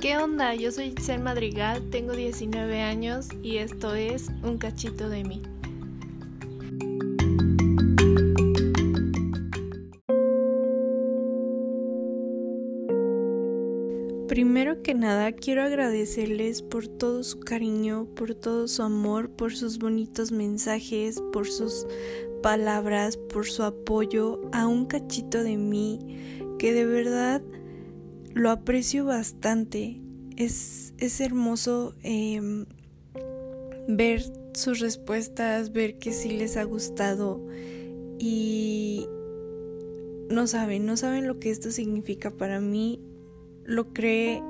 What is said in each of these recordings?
¿Qué onda? Yo soy Giselle Madrigal, tengo 19 años y esto es Un cachito de mí. Primero que nada, quiero agradecerles por todo su cariño, por todo su amor, por sus bonitos mensajes, por sus palabras, por su apoyo a un cachito de mí, que de verdad lo aprecio bastante. Es, es hermoso em, ver sus respuestas, ver que sí les ha gustado y no saben, no saben lo que esto significa para mí lo creé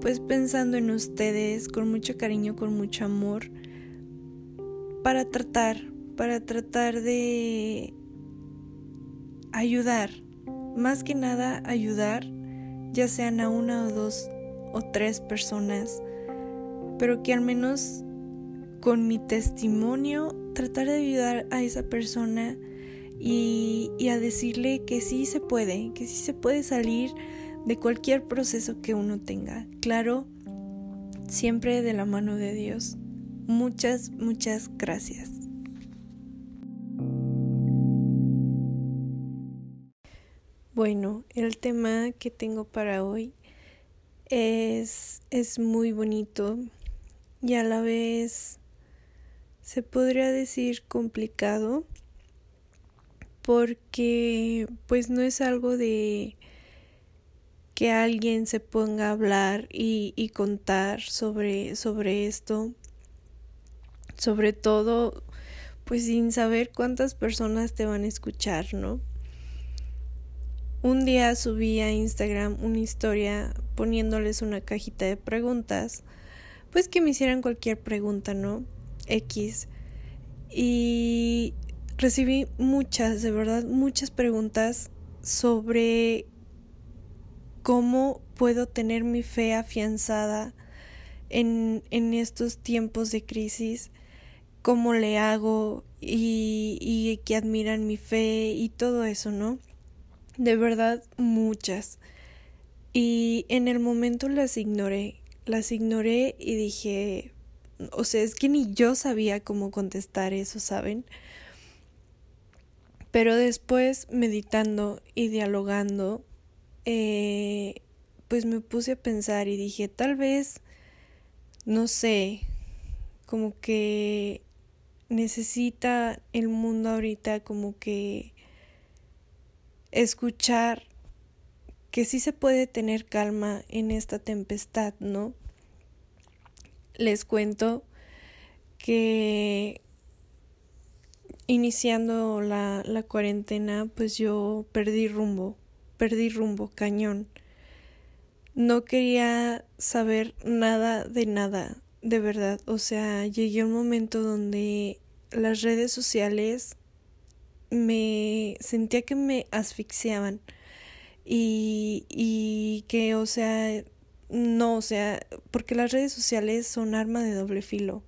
pues pensando en ustedes con mucho cariño, con mucho amor, para tratar, para tratar de ayudar, más que nada ayudar, ya sean a una o dos o tres personas, pero que al menos con mi testimonio tratar de ayudar a esa persona y, a decirle que sí se puede, que sí se puede salir de cualquier proceso que uno tenga. Claro, siempre de la mano de Dios. Muchas, muchas gracias. Bueno, el tema que tengo para hoy es, es muy bonito y a la vez se podría decir complicado porque pues no es algo de que alguien se ponga a hablar y, y contar sobre, sobre esto, sobre todo, pues sin saber cuántas personas te van a escuchar, ¿no? Un día subí a Instagram una historia poniéndoles una cajita de preguntas, pues que me hicieran cualquier pregunta, ¿no? X. Y recibí muchas, de verdad, muchas preguntas sobre cómo puedo tener mi fe afianzada en, en estos tiempos de crisis, cómo le hago y, y que admiran mi fe y todo eso, ¿no? De verdad, muchas. Y en el momento las ignoré, las ignoré y dije, o sea, es que ni yo sabía cómo contestar eso, ¿saben? Pero después, meditando y dialogando, eh, pues me puse a pensar y dije, tal vez, no sé, como que necesita el mundo ahorita como que escuchar que sí se puede tener calma en esta tempestad, ¿no? Les cuento que iniciando la, la cuarentena, pues yo perdí rumbo perdí rumbo, cañón. No quería saber nada de nada, de verdad. O sea, llegué a un momento donde las redes sociales me sentía que me asfixiaban y, y que, o sea, no, o sea, porque las redes sociales son arma de doble filo.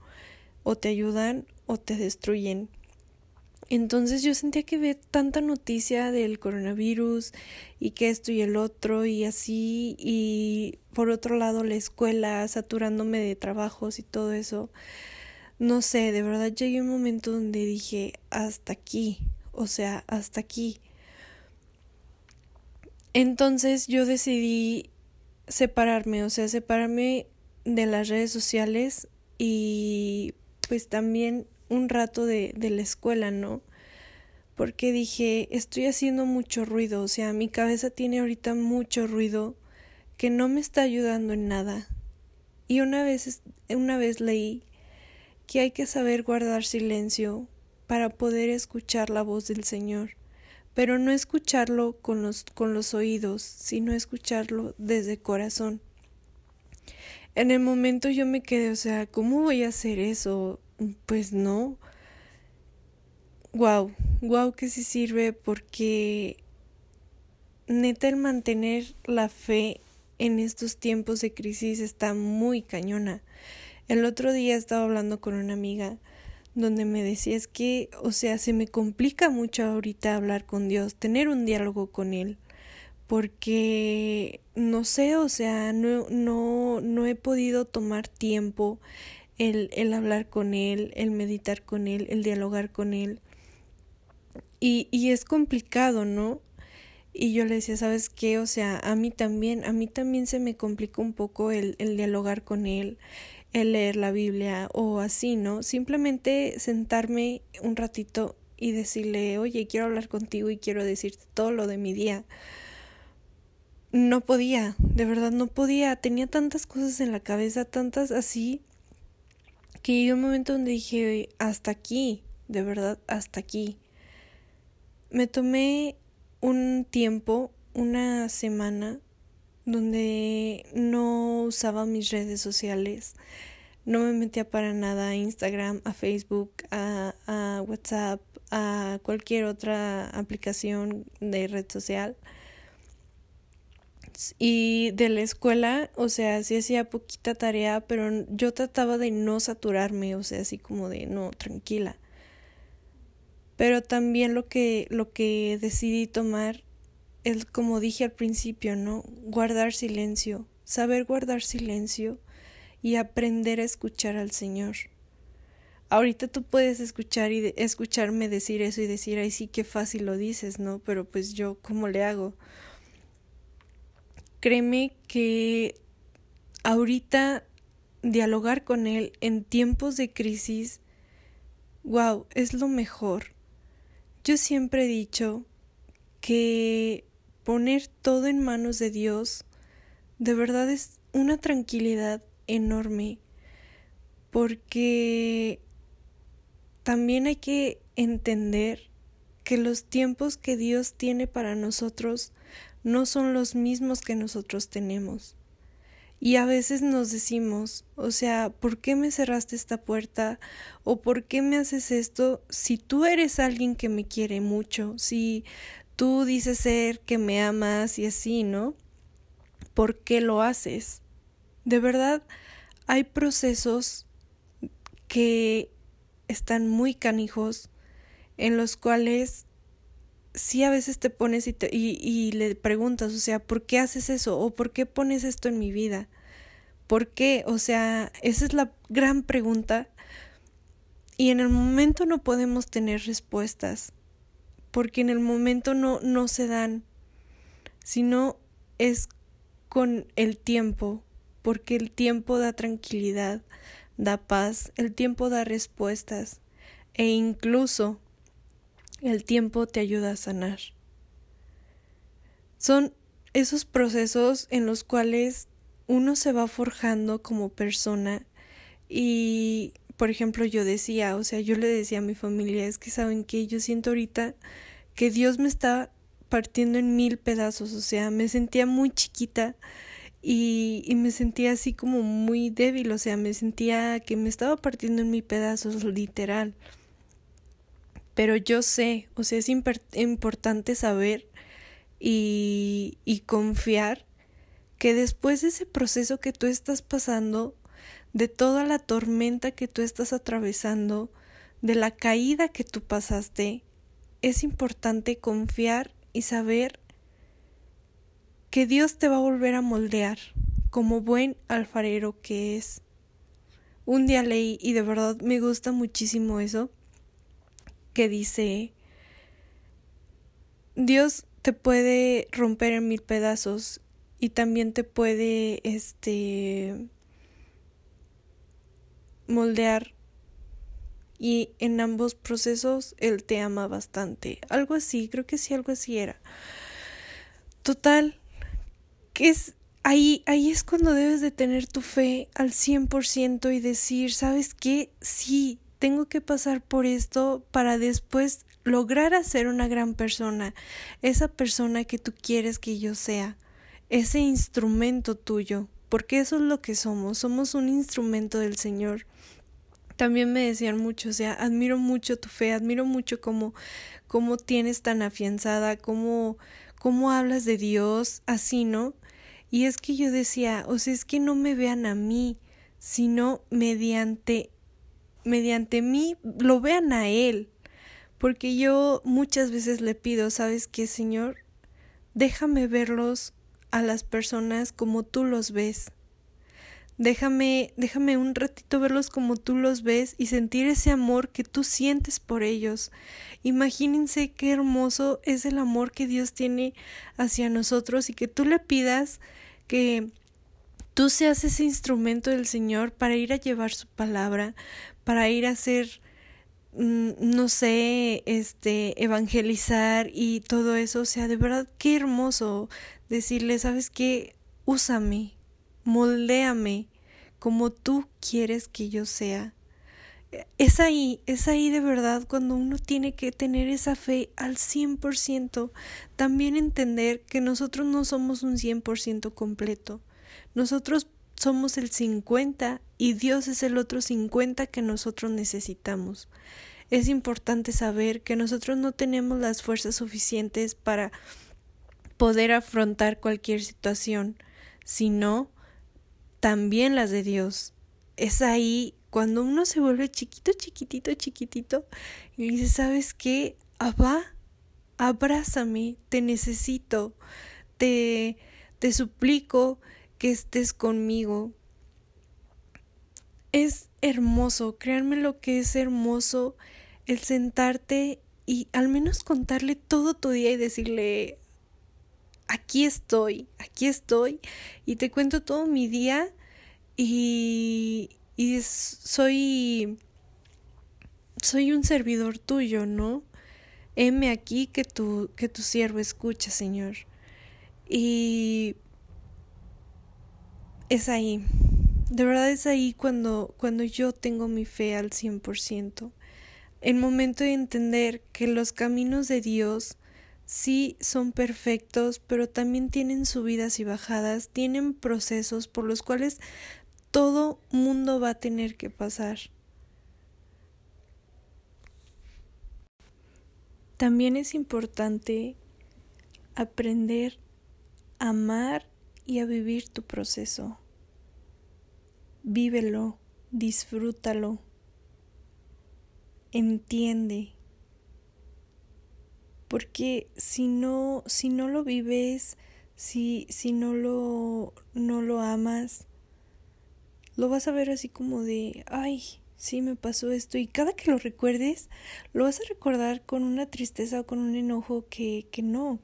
O te ayudan o te destruyen. Entonces yo sentía que ve tanta noticia del coronavirus y que esto y el otro y así y por otro lado la escuela saturándome de trabajos y todo eso. No sé, de verdad llegué un momento donde dije hasta aquí, o sea, hasta aquí. Entonces yo decidí separarme, o sea, separarme de las redes sociales y pues también un rato de, de la escuela, ¿no? Porque dije, estoy haciendo mucho ruido, o sea, mi cabeza tiene ahorita mucho ruido que no me está ayudando en nada. Y una vez, una vez leí que hay que saber guardar silencio para poder escuchar la voz del Señor, pero no escucharlo con los, con los oídos, sino escucharlo desde el corazón. En el momento yo me quedé, o sea, ¿cómo voy a hacer eso? Pues no. Wow, wow que sí sirve porque neta el mantener la fe en estos tiempos de crisis está muy cañona. El otro día estaba hablando con una amiga donde me decía es que, o sea, se me complica mucho ahorita hablar con Dios, tener un diálogo con Él, porque no sé, o sea, no, no, no he podido tomar tiempo el, el hablar con él, el meditar con él, el dialogar con él. Y, y es complicado, ¿no? Y yo le decía, ¿sabes qué? O sea, a mí también, a mí también se me complica un poco el, el dialogar con él, el leer la Biblia o así, ¿no? Simplemente sentarme un ratito y decirle, oye, quiero hablar contigo y quiero decirte todo lo de mi día. No podía, de verdad no podía, tenía tantas cosas en la cabeza, tantas así, que llegó un momento donde dije, hasta aquí, de verdad, hasta aquí. Me tomé un tiempo, una semana, donde no usaba mis redes sociales, no me metía para nada a Instagram, a Facebook, a, WhatsApp, a cualquier otra aplicación de red social. Y de la escuela, o sea, sí hacía poquita tarea, pero yo trataba de no saturarme, o sea, así como de no, tranquila. Pero también lo que, lo que decidí tomar es, como dije al principio, ¿no? Guardar silencio, saber guardar silencio y aprender a escuchar al Señor. Ahorita tú puedes escuchar y escucharme decir eso y decir, ay, sí, qué fácil lo dices, ¿no? Pero pues yo, ¿cómo le hago? Créeme que ahorita dialogar con Él en tiempos de crisis, wow, es lo mejor. Yo siempre he dicho que poner todo en manos de Dios de verdad es una tranquilidad enorme porque también hay que entender que los tiempos que Dios tiene para nosotros no son los mismos que nosotros tenemos. Y a veces nos decimos, o sea, ¿por qué me cerraste esta puerta? ¿O por qué me haces esto? Si tú eres alguien que me quiere mucho, si tú dices ser que me amas y así, ¿no? ¿Por qué lo haces? De verdad, hay procesos que están muy canijos en los cuales sí a veces te pones y, y, le preguntas, o sea, ¿por qué haces eso? ¿O por qué pones esto en mi vida? ¿Por qué? O sea, esa es la gran pregunta. Y en el momento no podemos tener respuestas, porque en el momento no, no se dan, sino es con el tiempo, porque el tiempo da tranquilidad, da paz, el tiempo da respuestas, e incluso el tiempo te ayuda a sanar. Son esos procesos en los cuales uno se va forjando como persona y, por ejemplo, yo decía, o sea, yo le decía a mi familia, es que saben que yo siento ahorita que Dios me está partiendo en mil pedazos, o sea, me sentía muy chiquita y, y me sentía así como muy débil, o sea, me sentía que me estaba partiendo en mil pedazos, literal. Pero yo sé, o sea, es importante saber y, y confiar que después de ese proceso que tú estás pasando, de toda la tormenta que tú estás atravesando, de la caída que tú pasaste, es importante confiar y saber que Dios te va a volver a moldear como buen alfarero que es. Un día leí y de verdad me gusta muchísimo eso que dice, Dios te puede romper en mil pedazos y también te puede, este, moldear y en ambos procesos él te ama bastante. Algo así, creo que sí, algo así era. Total, que es ahí, ahí es cuando debes de tener tu fe al 100% y decir, ¿sabes qué? Sí, tengo que pasar por esto para después lograr hacer una gran persona, esa persona que tú quieres que yo sea, ese instrumento tuyo, porque eso es lo que somos, somos un instrumento del Señor. También me decían mucho, o sea, admiro mucho tu fe, admiro mucho cómo, cómo tienes tan afianzada, cómo, cómo hablas de Dios, así, ¿no? Y es que yo decía, o sea, es que no me vean a mí, sino mediante mediante mí lo vean a Él. Porque yo muchas veces le pido, ¿sabes qué, Señor? déjame verlos a las personas como tú los ves. Déjame, déjame un ratito verlos como tú los ves y sentir ese amor que tú sientes por ellos. Imagínense qué hermoso es el amor que Dios tiene hacia nosotros y que tú le pidas que tú seas ese instrumento del Señor para ir a llevar su palabra, para ir a hacer mm, no sé, este, evangelizar y todo eso, o sea, de verdad qué hermoso decirle, ¿sabes qué? Úsame, moldéame como tú quieres que yo sea. Es ahí, es ahí de verdad cuando uno tiene que tener esa fe al 100%, también entender que nosotros no somos un 100% completo. Nosotros somos el 50 y Dios es el otro 50 que nosotros necesitamos. Es importante saber que nosotros no tenemos las fuerzas suficientes para poder afrontar cualquier situación, sino también las de Dios. Es ahí cuando uno se vuelve chiquito, chiquitito, chiquitito y dice, ¿sabes qué? Abba, abrázame, te necesito, te, te suplico que estés conmigo. Es hermoso, créanme lo que es hermoso el sentarte y al menos contarle todo tu día y decirle, aquí estoy, aquí estoy y te cuento todo mi día y, y soy soy un servidor tuyo, ¿no? Heme aquí que tu que tu siervo escucha, Señor. Y es ahí. De verdad es ahí cuando cuando yo tengo mi fe al 100%. El momento de entender que los caminos de Dios sí son perfectos, pero también tienen subidas y bajadas, tienen procesos por los cuales todo mundo va a tener que pasar. También es importante aprender a amar y a vivir tu proceso. Vívelo, disfrútalo, entiende porque si no, si no lo vives, si, si no lo, no lo amas, lo vas a ver así como de, ay, sí me pasó esto, y cada que lo recuerdes, lo vas a recordar con una tristeza o con un enojo que, que no.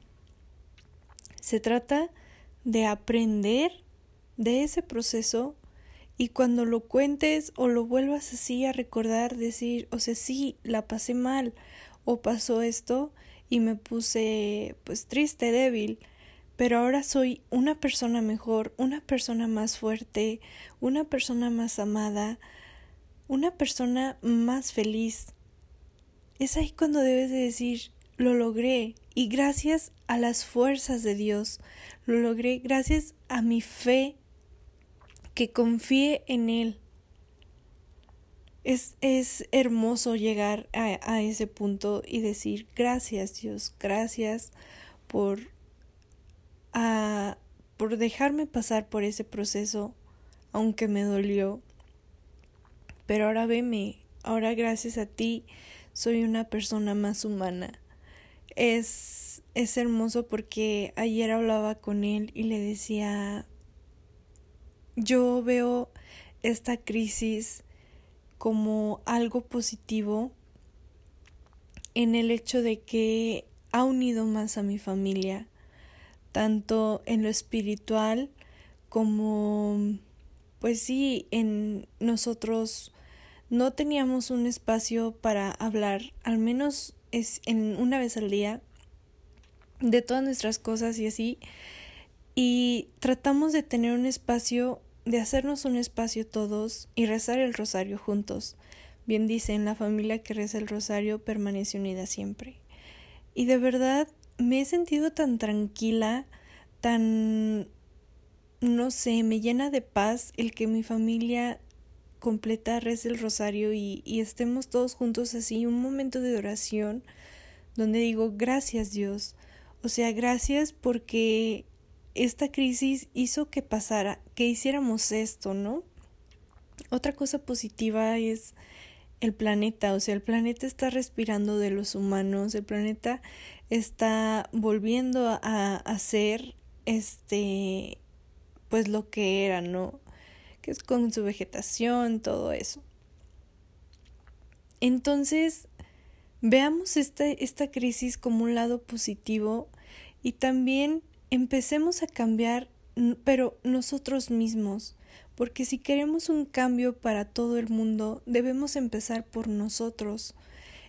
Se trata de aprender de ese proceso y cuando lo cuentes o lo vuelvas así a recordar, decir, o sea, sí, la pasé mal o pasó esto, y me puse pues triste, débil, pero ahora soy una persona mejor, una persona más fuerte, una persona más amada, una persona más feliz. Es ahí cuando debes de decir, lo logré y gracias a las fuerzas de Dios, lo logré gracias a mi fe que confíe en Él. Es, es hermoso llegar a, a ese punto y decir gracias Dios, gracias por, a, por dejarme pasar por ese proceso, aunque me dolió. Pero ahora veme, ahora gracias a ti soy una persona más humana. Es, es hermoso porque ayer hablaba con él y le decía, yo veo esta crisis como algo positivo en el hecho de que ha unido más a mi familia, tanto en lo espiritual como, pues sí, en nosotros no teníamos un espacio para hablar, al menos es en una vez al día, de todas nuestras cosas y así, y tratamos de tener un espacio de hacernos un espacio todos y rezar el rosario juntos. Bien dice, en la familia que reza el rosario permanece unida siempre. Y de verdad me he sentido tan tranquila, tan, no sé, me llena de paz el que mi familia completa reza el rosario y, y estemos todos juntos así, un momento de oración donde digo, gracias Dios. O sea, gracias porque esta crisis hizo que pasara, que hiciéramos esto, ¿no? Otra cosa positiva es el planeta, o sea, el planeta está respirando de los humanos, el planeta está volviendo a hacer este pues lo que era, ¿no? Que es con su vegetación, todo eso. Entonces, veamos esta, esta crisis como un lado positivo y también empecemos a cambiar, pero nosotros mismos, porque si queremos un cambio para todo el mundo, debemos empezar por nosotros,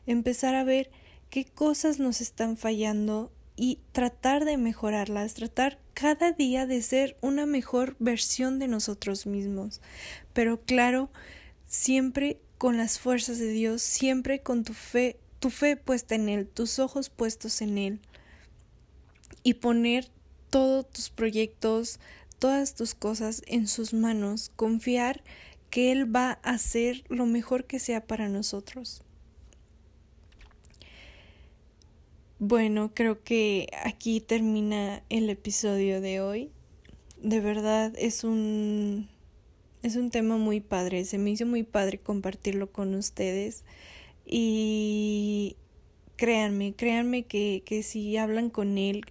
empezar a ver qué cosas nos están fallando y tratar de mejorarlas, tratar cada día de ser una mejor versión de nosotros mismos. Pero claro, siempre con las fuerzas de Dios, siempre con tu fe, tu fe puesta en Él, tus ojos puestos en Él. Y poner todos tus proyectos, todas tus cosas en sus manos, confiar que Él va a hacer lo mejor que sea para nosotros. Bueno, creo que aquí termina el episodio de hoy. De verdad es un es un tema muy padre, se me hizo muy padre compartirlo con ustedes y créanme, créanme que, que si hablan con él,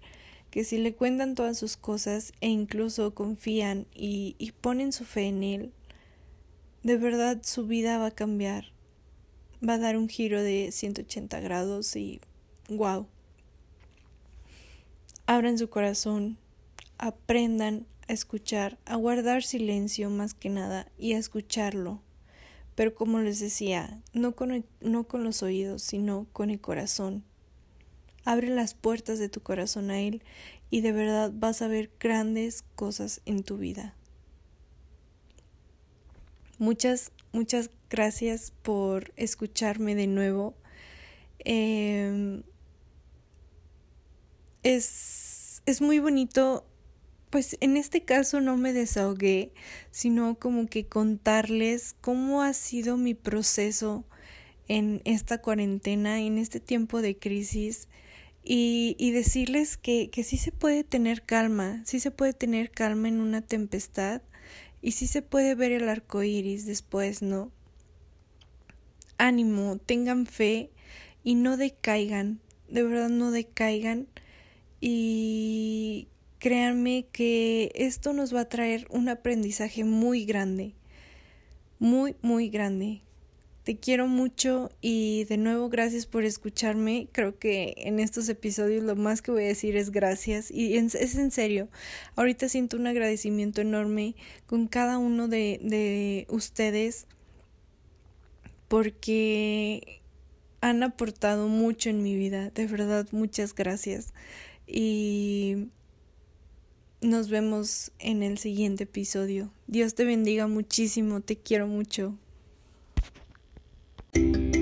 que si le cuentan todas sus cosas e incluso confían y, y ponen su fe en él, de verdad su vida va a cambiar, va a dar un giro de 180 grados y wow abran su corazón, aprendan a escuchar, a guardar silencio más que nada y a escucharlo. Pero como les decía, no con, no con los oídos, sino con el corazón. Abre las puertas de tu corazón a Él y de verdad vas a ver grandes cosas en tu vida. Muchas, muchas gracias por escucharme de nuevo. Eh, es, es muy bonito, pues en este caso no me desahogué, sino como que contarles cómo ha sido mi proceso en esta cuarentena, en este tiempo de crisis. Y, decirles que, que sí se puede tener calma, sí se puede tener calma en una tempestad y sí se puede ver el arco iris después, ¿no? Ánimo, tengan fe y no decaigan, de verdad no decaigan y créanme que esto nos va a traer un aprendizaje muy grande, muy, muy grande. Te quiero mucho y de nuevo gracias por escucharme. Creo que en estos episodios lo más que voy a decir es gracias y es en serio. Ahorita siento un agradecimiento enorme con cada uno de, de ustedes porque han aportado mucho en mi vida. De verdad, muchas gracias y nos vemos en el siguiente episodio. Dios te bendiga muchísimo, te quiero mucho. you